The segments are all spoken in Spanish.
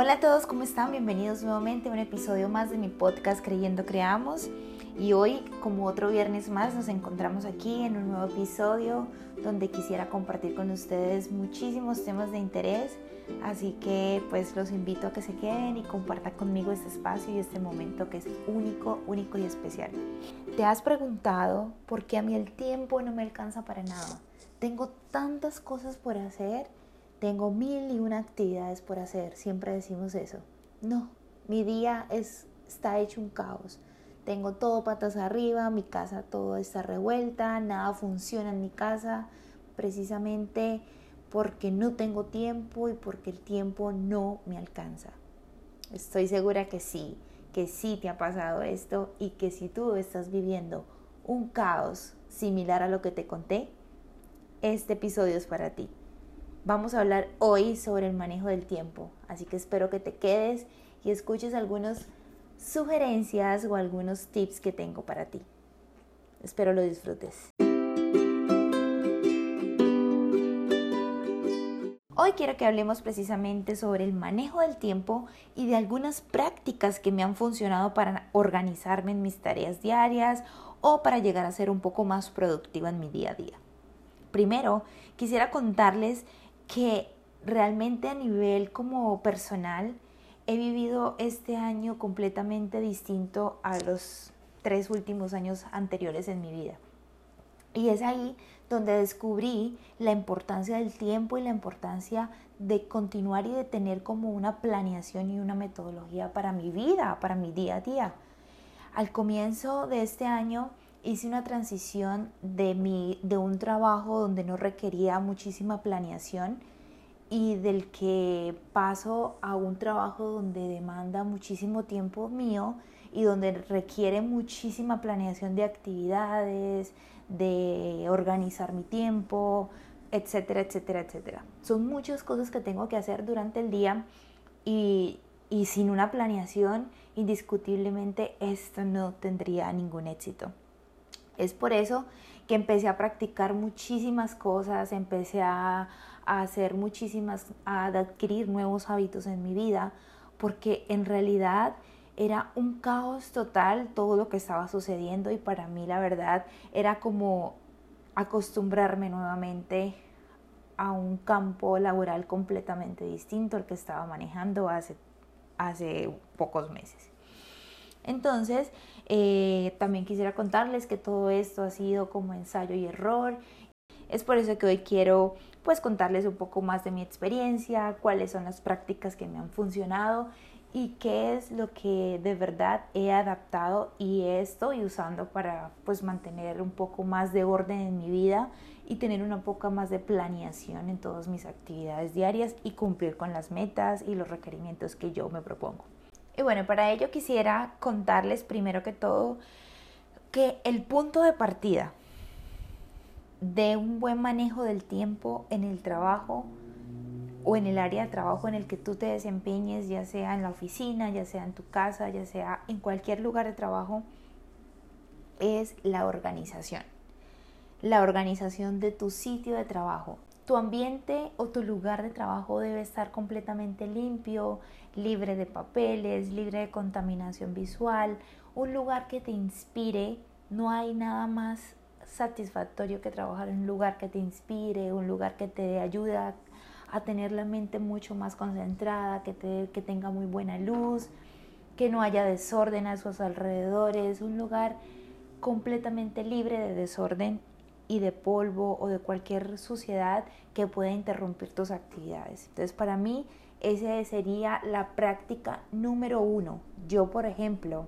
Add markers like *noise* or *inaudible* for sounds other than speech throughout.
Hola a todos, ¿cómo están? Bienvenidos nuevamente a un episodio más de mi podcast Creyendo Creamos. Y hoy, como otro viernes más, nos encontramos aquí en un nuevo episodio donde quisiera compartir con ustedes muchísimos temas de interés. Así que pues los invito a que se queden y compartan conmigo este espacio y este momento que es único, único y especial. ¿Te has preguntado por qué a mí el tiempo no me alcanza para nada? Tengo tantas cosas por hacer tengo mil y una actividades por hacer, siempre decimos eso. No, mi día es, está hecho un caos. Tengo todo patas arriba, mi casa todo está revuelta, nada funciona en mi casa, precisamente porque no tengo tiempo y porque el tiempo no me alcanza. Estoy segura que sí, que sí te ha pasado esto y que si tú estás viviendo un caos similar a lo que te conté, este episodio es para ti. Vamos a hablar hoy sobre el manejo del tiempo, así que espero que te quedes y escuches algunas sugerencias o algunos tips que tengo para ti. Espero lo disfrutes. Hoy quiero que hablemos precisamente sobre el manejo del tiempo y de algunas prácticas que me han funcionado para organizarme en mis tareas diarias o para llegar a ser un poco más productiva en mi día a día. Primero, quisiera contarles que realmente a nivel como personal he vivido este año completamente distinto a los tres últimos años anteriores en mi vida. Y es ahí donde descubrí la importancia del tiempo y la importancia de continuar y de tener como una planeación y una metodología para mi vida, para mi día a día. Al comienzo de este año hice una transición de, mi, de un trabajo donde no requería muchísima planeación y del que paso a un trabajo donde demanda muchísimo tiempo mío y donde requiere muchísima planeación de actividades, de organizar mi tiempo, etcétera, etcétera, etcétera. Son muchas cosas que tengo que hacer durante el día y, y sin una planeación, indiscutiblemente esto no tendría ningún éxito. Es por eso que empecé a practicar muchísimas cosas, empecé a, hacer muchísimas, a adquirir nuevos hábitos en mi vida, porque en realidad era un caos total todo lo que estaba sucediendo y para mí la verdad era como acostumbrarme nuevamente a un campo laboral completamente distinto al que estaba manejando hace, pocos meses. Entonces, eh, también quisiera contarles que todo esto ha sido como ensayo y error. Es por eso que hoy quiero pues contarles un poco más de mi experiencia, cuáles son las prácticas que me han funcionado y qué es lo que de verdad he adaptado y estoy usando para pues mantener un poco más de orden en mi vida y tener una poca más de planeación en todas mis actividades diarias y cumplir con las metas y los requerimientos que yo me propongo. Y bueno, para ello quisiera contarles primero que todo que el punto de partida de un buen manejo del tiempo en el trabajo o en el área de trabajo en el que tú te desempeñes, ya sea en la oficina, ya sea en tu casa, ya sea en cualquier lugar de trabajo, es la organización. La organización de tu sitio de trabajo. Tu ambiente o tu lugar de trabajo debe estar completamente limpio, libre de papeles, libre de contaminación visual, un lugar que te inspire. No hay nada más satisfactorio que trabajar en un lugar que te inspire, un lugar que te ayude a, tener la mente mucho más concentrada, que, te, que tenga muy buena luz, que no haya desorden a sus alrededores, un lugar completamente libre de desorden y de polvo o de cualquier suciedad que pueda interrumpir tus actividades. Entonces, para mí, esa sería la práctica número uno. Yo, por ejemplo,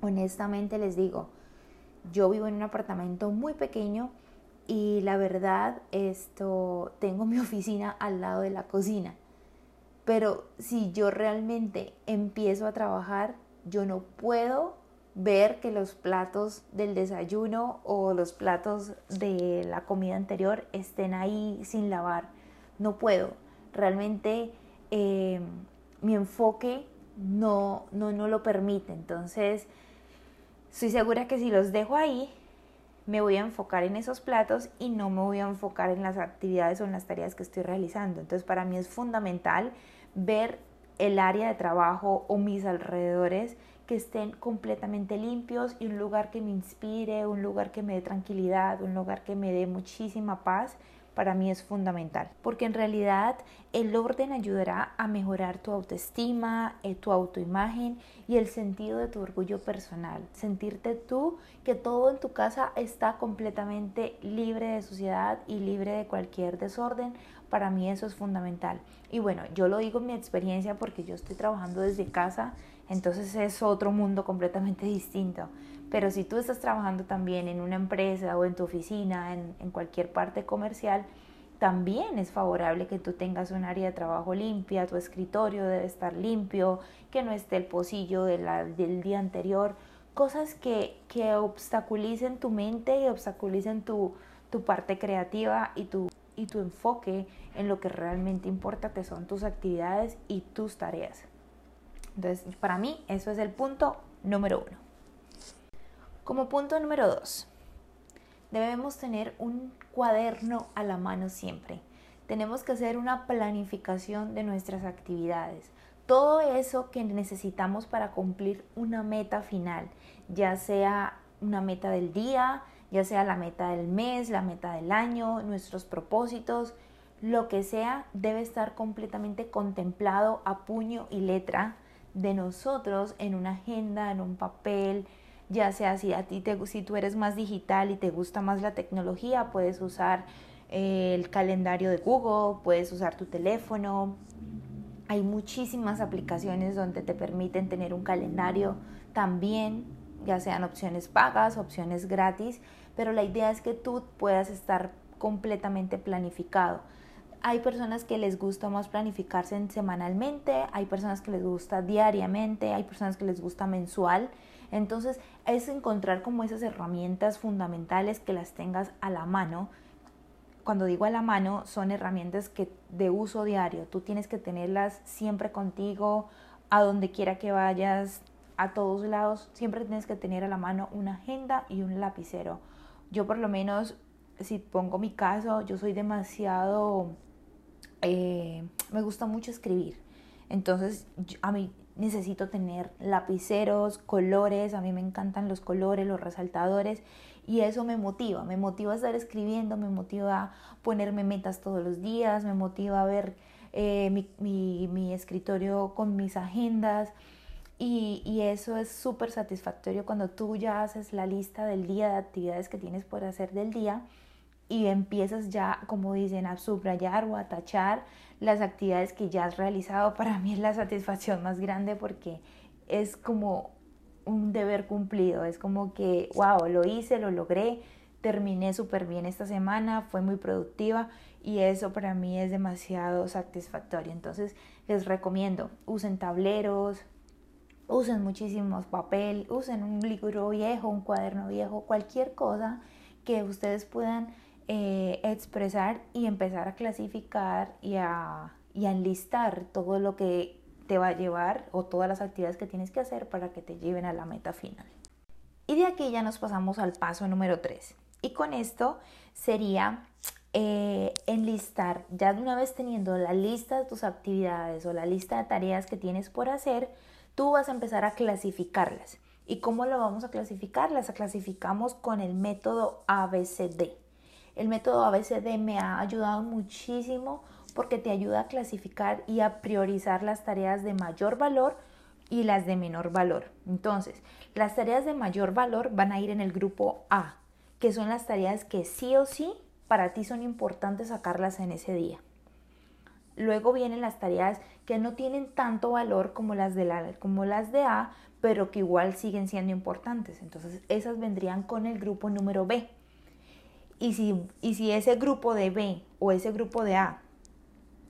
honestamente les digo, yo vivo en un apartamento muy pequeño y la verdad, esto, tengo mi *laughs* oficina al lado de la cocina. Pero si yo realmente empiezo a trabajar, yo no puedo ver que los platos del desayuno o los platos de la comida anterior estén ahí sin lavar. No puedo. Realmente eh, mi enfoque no, no, no lo permite. Entonces, estoy segura que si los dejo ahí, me voy a enfocar en esos platos y no me voy a enfocar en las actividades o en las tareas que estoy realizando. Entonces, para mí es fundamental ver el área de trabajo o mis alrededores que estén completamente limpios y un lugar que me inspire, un lugar que me dé tranquilidad, un lugar que me dé muchísima paz para mí es fundamental, porque en realidad el orden ayudará a mejorar tu autoestima, eh, tu autoimagen y el sentido de tu orgullo personal. Sentirte tú que todo en tu casa está completamente libre de suciedad y libre de cualquier desorden. Para mí eso es fundamental. Y bueno, yo lo digo en mi experiencia porque yo estoy trabajando desde casa, entonces es otro mundo completamente *laughs* distinto. Pero si tú estás trabajando también en una empresa o en tu oficina, en, cualquier parte comercial, también es favorable que tú tengas un área de trabajo limpia, tu escritorio debe estar limpio, que no esté el pocillo del día anterior, cosas que, que obstaculicen tu mente y obstaculicen tu, tu parte creativa y tu, y tu enfoque en lo que realmente importa, que son tus actividades y tus tareas. Entonces, para mí, eso es el punto número uno. Como punto número dos, debemos tener un cuaderno a la mano siempre. Tenemos que hacer una planificación de nuestras actividades. Todo eso que necesitamos para cumplir una meta final, ya sea una meta del día, ya sea la meta del mes, la meta del año, nuestros propósitos, lo que sea, debe estar completamente contemplado a puño y letra de nosotros en una agenda, en un papel, ya sea si a ti te, si tú eres más digital y te gusta más la tecnología, puedes usar eh, el calendario de Google, puedes usar tu teléfono. Hay muchísimas aplicaciones donde te permiten tener un calendario también, ya sean opciones pagas, opciones gratis, pero la idea es que tú puedas estar completamente planificado. Hay personas que les gusta más planificarse semanalmente, hay personas que les gusta diariamente, hay personas que les gusta mensual. Entonces es encontrar como esas herramientas fundamentales que las tengas a la mano. Cuando digo a la mano, son herramientas que de uso diario. Tú tienes que tenerlas siempre contigo, a donde quiera que vayas, a todos lados. Siempre tienes que tener a la mano una agenda y un lapicero. Yo por lo menos, si pongo mi caso, yo soy demasiado... Eh, me gusta mucho escribir. Entonces, a mí necesito tener lapiceros, colores, a mí me encantan los colores, los resaltadores y eso me motiva, me motiva a estar escribiendo, me motiva a ponerme metas todos los días, me motiva a ver eh, mi, escritorio con mis agendas y, eso es súper satisfactorio cuando tú ya haces la lista del día de actividades que tienes por hacer del día y empiezas ya, como dicen, a subrayar o a tachar las actividades que ya has realizado, *laughs* para mí es la satisfacción más grande porque es como un deber cumplido, es como que, wow, lo hice, lo logré, terminé súper bien esta semana, fue muy productiva y eso para mí es demasiado satisfactorio. Entonces les recomiendo, usen tableros, usen muchísimos papel, usen un libro viejo, un cuaderno viejo, cualquier cosa que ustedes puedan eh, expresar y empezar a clasificar y a, y a enlistar todo lo que te va a llevar o todas las actividades que tienes que hacer para que te lleven a la meta final. Y de aquí ya nos pasamos al paso número 3. Y con esto sería eh, enlistar, ya de una vez teniendo la lista de tus actividades o la lista de tareas que tienes por hacer, tú vas a empezar a clasificarlas. ¿Y cómo lo vamos a clasificar? Las clasificamos con el método ABCD. El método ABCD me ha ayudado muchísimo porque te ayuda a clasificar y a priorizar las tareas de mayor valor y las de menor valor. Entonces, las tareas de mayor valor van a ir en el grupo A, que son las tareas que sí o sí para ti son importantes sacarlas en ese día. Luego vienen las tareas que no tienen tanto valor como las de, la, como las de A, pero que igual siguen siendo importantes. Entonces, esas vendrían con el grupo número B. Y si, y si ese grupo de B o ese grupo de A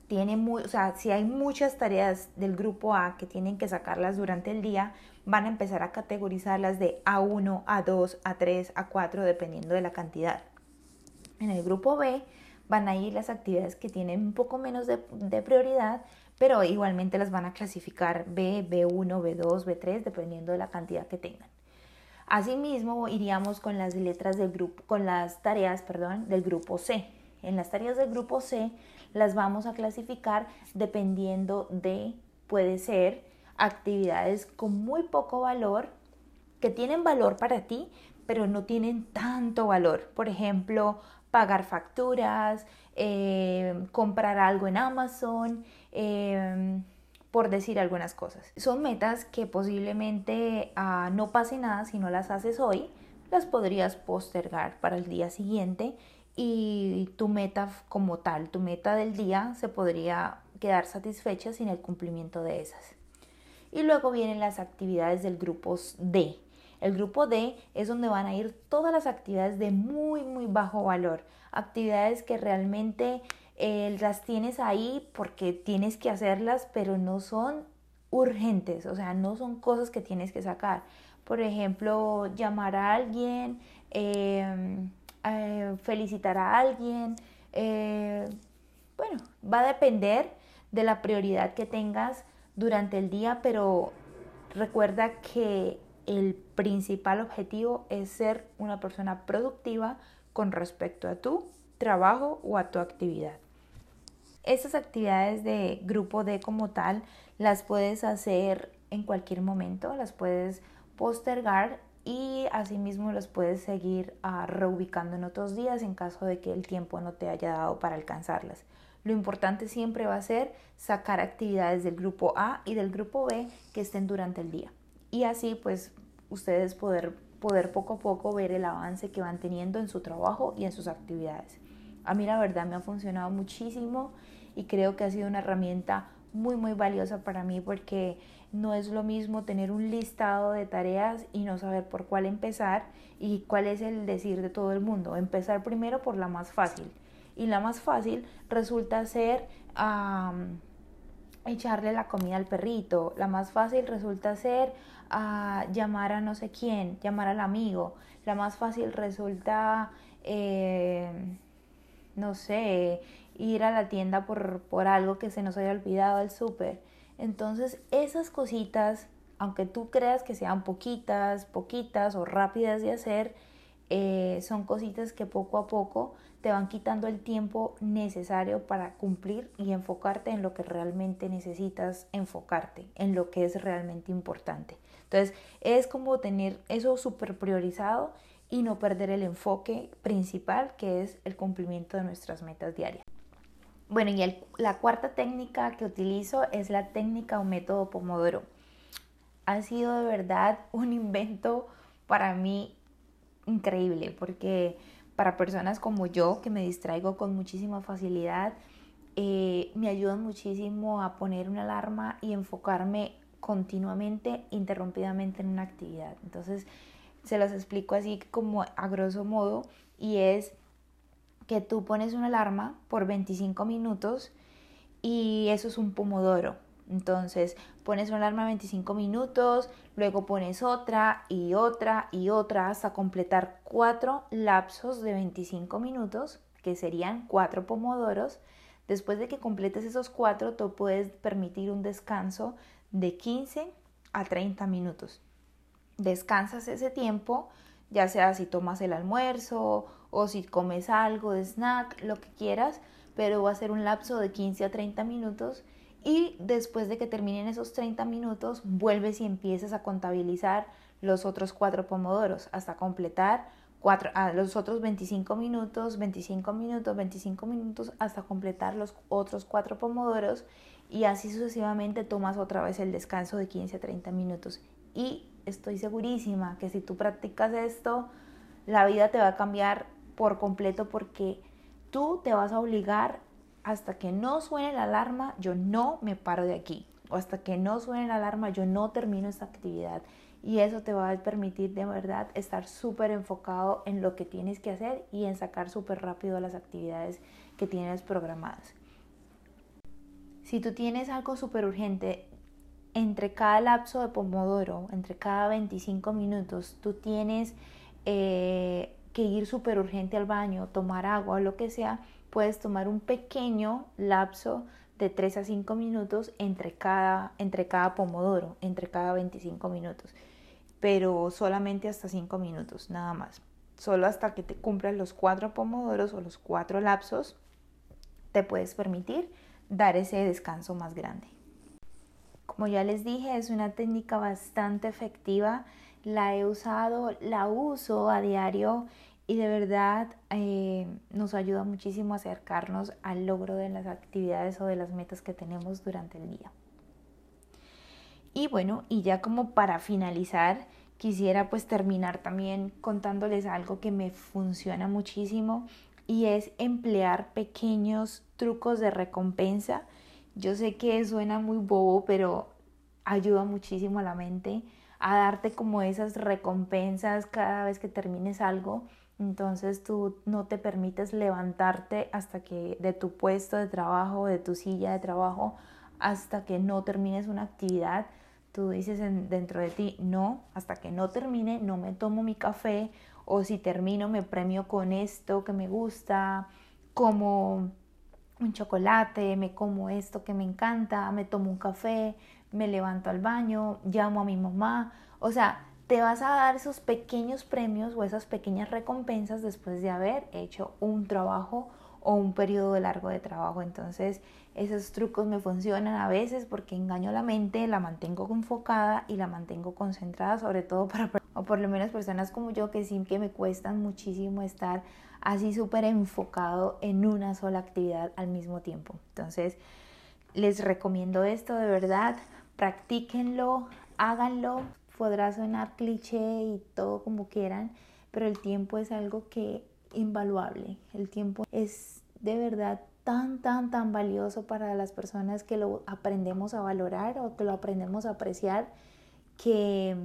tiene muy, o sea, si hay muchas tareas del grupo A que tienen que sacarlas durante el día, van a empezar a categorizarlas de A1, A2, A3, A4, dependiendo de la cantidad. En el grupo B van a ir las actividades que tienen un poco menos de, de prioridad, pero igualmente las van a clasificar B, B1, B2, B3, dependiendo de la cantidad que tengan. Asimismo, iríamos con las letras del grupo, con las tareas, perdón, del grupo C. En las tareas del grupo C las vamos a clasificar dependiendo de puede ser actividades con muy poco valor, que tienen valor para ti, pero no tienen tanto valor. Por ejemplo, pagar facturas, eh, comprar algo en Amazon, eh, por decir algunas cosas. Son metas que posiblemente ah, no pase nada si no las haces hoy, las podrías postergar para el día siguiente y tu meta como tal, tu meta del día se podría quedar satisfecha sin el cumplimiento de esas. Y luego vienen las actividades del grupo D. El grupo D es donde van a ir todas las actividades de muy, muy bajo valor. Actividades que realmente eh, las tienes ahí porque tienes que hacerlas, pero no son urgentes, o sea, no son cosas que tienes que sacar. Por ejemplo, llamar a alguien, em, eh, felicitar a alguien. Eh, bueno, va a depender de la prioridad que tengas durante el día, pero recuerda que el principal objetivo es ser una persona productiva con respecto a tu trabajo o a tu actividad. Estas actividades de grupo D como tal las puedes hacer en cualquier momento, las puedes postergar y asimismo las puedes seguir uh, reubicando en otros días en caso de que el tiempo no te haya dado para alcanzarlas. Lo importante siempre va a ser sacar actividades del grupo A y del grupo B que estén durante el día. Y así pues ustedes poder, poder poco a poco ver el avance que van teniendo en su trabajo y en sus actividades. A mí la verdad me ha funcionado muchísimo y creo que ha sido una herramienta muy muy valiosa para mí porque no es lo mismo tener un listado de tareas y no saber por cuál empezar y cuál es el decir de todo el mundo. Empezar primero por la más fácil y la más fácil resulta ser echarle la comida al perrito. La más fácil resulta ser llamar a no sé quién, llamar al amigo. La más fácil resulta, eh, no sé, ir a la tienda por, por algo que se nos haya olvidado al súper. Entonces, esas cositas, aunque tú creas que sean poquitas, poquitas o rápidas de hacer, eh, son cositas que poco a poco te van quitando el tiempo necesario para cumplir y enfocarte en lo que realmente necesitas enfocarte, en lo que es realmente importante. Entonces, es como tener eso súper priorizado y no perder el enfoque principal que es el cumplimiento de nuestras metas diarias. Bueno, y la cuarta técnica que utilizo es la técnica o método Pomodoro. Ha sido de verdad *laughs* un invento para mí increíble porque para personas como yo que me distraigo con muchísima facilidad, eh, me ayudan muchísimo a poner una alarma y enfocarme continuamente, interrumpidamente en una actividad. Entonces, se los explico así como a grosso modo y es que tú pones una alarma por 25 minutos y eso es un pomodoro. Entonces pones una alarma 25 minutos, luego pones otra y otra y otra hasta completar cuatro lapsos de 25 minutos, que serían cuatro pomodoros. Después de que completes esos cuatro, tú puedes permitir un descanso de 15 a 30 minutos. Descansas ese tiempo, ya sea si tomas el almuerzo o si comes algo de snack, lo que quieras, pero va a ser un lapso de 15 a 30 minutos y después de que terminen esos 30 minutos vuelves y empiezas a contabilizar los otros cuatro pomodoros hasta completar cuatro, a los otros 25 minutos, 25 minutos, 25 minutos hasta completar los otros cuatro pomodoros y así sucesivamente tomas otra vez el descanso de 15 a 30 minutos y estoy segurísima que si tú practicas esto la vida te va a cambiar por completo porque tú te vas a obligar hasta que no suene la alarma, yo no me paro de aquí. O hasta que no suene la alarma, yo no termino esta actividad. Y eso te va a permitir de verdad estar súper enfocado en lo que tienes que hacer y en sacar súper rápido las actividades que tienes programadas. Si tú tienes algo súper urgente, entre cada lapso de pomodoro, entre cada 25 minutos, tú tienes eh, que ir súper urgente al baño, tomar agua o lo que sea, puedes tomar un pequeño lapso de 3 a 5 minutos entre cada, entre cada pomodoro, entre cada 25 minutos, pero solamente hasta 5 minutos, nada más. Solo hasta que te cumplan los 4 pomodoros o los 4 lapsos, te puedes permitir dar ese descanso más grande. como ya les dije, es una técnica bastante efectiva. La he usado, la uso a diario y de verdad eh, nos ayuda muchísimo a acercarnos al logro de las actividades o de las metas que tenemos durante el día. Y bueno, y ya como para finalizar, quisiera pues terminar también contándoles algo que me funciona muchísimo y es emplear pequeños trucos de recompensa. Yo sé que suena muy bobo, pero ayuda muchísimo a la mente a darte como esas recompensas cada vez que termines algo entonces tú no te permites levantarte hasta que de tu puesto de trabajo, de tu silla de trabajo, hasta que no termines una actividad. Tú dices dentro de ti, no, hasta que no termine, no me tomo mi café o si termino me premio con esto que me gusta, como un chocolate, me como esto que me encanta, me tomo un café, me levanto al baño, llamo a mi mamá. O sea, te vas a dar esos pequeños premios o esas pequeñas recompensas después de haber hecho un trabajo o un periodo largo de trabajo. Entonces, esos trucos me funcionan a veces porque engaño la mente, la mantengo enfocada y la mantengo concentrada, sobre todo para, o por lo menos personas como yo que sí que me cuestan muchísimo estar así súper enfocado en una sola actividad al mismo tiempo. Entonces, les recomiendo esto de verdad, practíquenlo, háganlo, podrá sonar cliché y todo como quieran, pero el tiempo es algo que invaluable. El tiempo es de verdad tan, tan, tan valioso para las personas que lo aprendemos a valorar o que lo aprendemos a apreciar, que,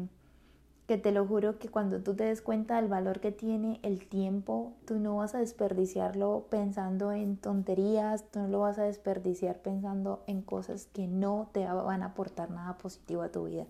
que te lo juro que cuando tú te des cuenta del valor que tiene el tiempo, tú no vas a desperdiciarlo pensando en tonterías, tú no lo vas a desperdiciar pensando en cosas que no te van a aportar nada positivo a tu vida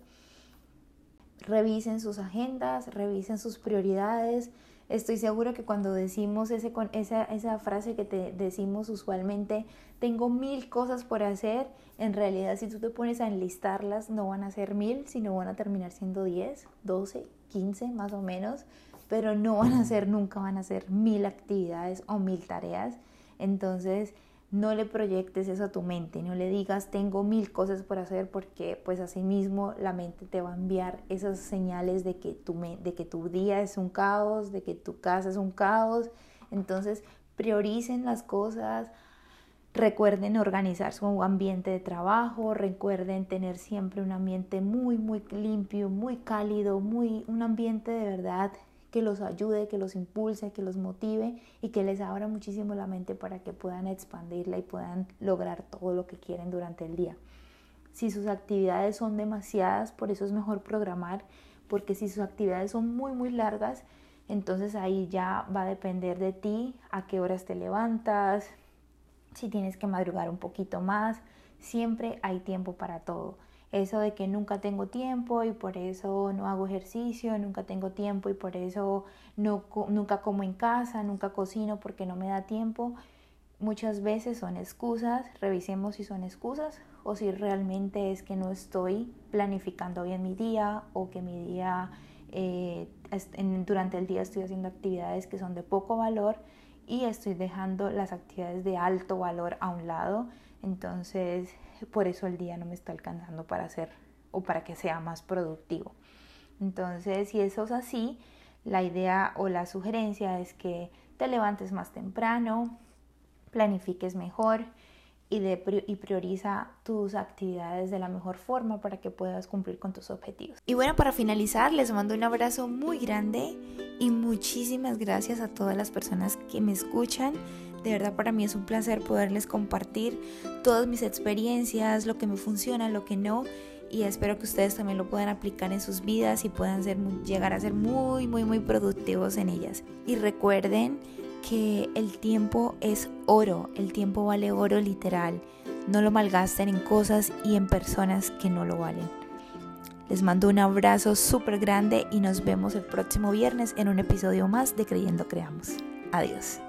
revisen sus agendas, revisen sus prioridades. Estoy seguro que cuando decimos ese, esa, esa frase que te decimos usualmente, tengo mil cosas por hacer, en realidad si tú te pones a enlistarlas no van a ser mil, sino van a terminar siendo 10, 12, 15 más o menos, pero no van a ser, nunca van a ser mil actividades o mil tareas. Entonces, no le proyectes eso a tu mente, no le digas tengo mil cosas por hacer porque pues así mismo la mente te va a enviar esas señales de que, tu, de que tu día es un caos, de que tu casa es un caos. Entonces prioricen las cosas, recuerden organizar su ambiente de trabajo, recuerden tener siempre un ambiente muy, muy limpio, muy cálido, muy, un ambiente de verdad que los ayude, que los impulse, que los motive y que les abra muchísimo la mente para que puedan expandirla y puedan lograr todo lo que quieren durante el día. Si sus actividades son demasiadas, por eso es mejor programar, porque si sus actividades son muy, muy largas, entonces ahí ya va a depender de ti a qué horas te levantas, si tienes que madrugar un poquito más, siempre hay tiempo para todo eso de que nunca tengo tiempo y por eso no hago ejercicio, nunca tengo tiempo y por eso no, nunca como en casa, nunca cocino porque no me da tiempo, muchas veces son excusas, revisemos si son excusas o si realmente es que no estoy planificando bien mi día o que mi día eh, durante el día estoy haciendo actividades que son de poco valor y estoy dejando las actividades de alto valor a un lado. Entonces por eso el día no me está alcanzando para hacer o para que sea más productivo. Entonces, si eso es así, la idea o la sugerencia es que te levantes más temprano, planifiques mejor y, y, prioriza tus actividades de la mejor forma para que puedas cumplir con tus objetivos. Y bueno, para finalizar, les mando un abrazo muy grande y muchísimas gracias a todas las personas que me escuchan. De verdad para mí es un placer poderles compartir todas mis experiencias, lo que me funciona, lo que no. Y espero que ustedes también lo puedan aplicar en sus vidas y puedan ser, llegar a ser muy, muy, muy productivos en ellas. Y recuerden que el tiempo es oro, el tiempo vale oro literal. No lo malgasten en cosas y en personas que no lo valen. Les mando un abrazo súper grande y nos vemos el próximo viernes en un episodio más de Creyendo Creamos. Adiós.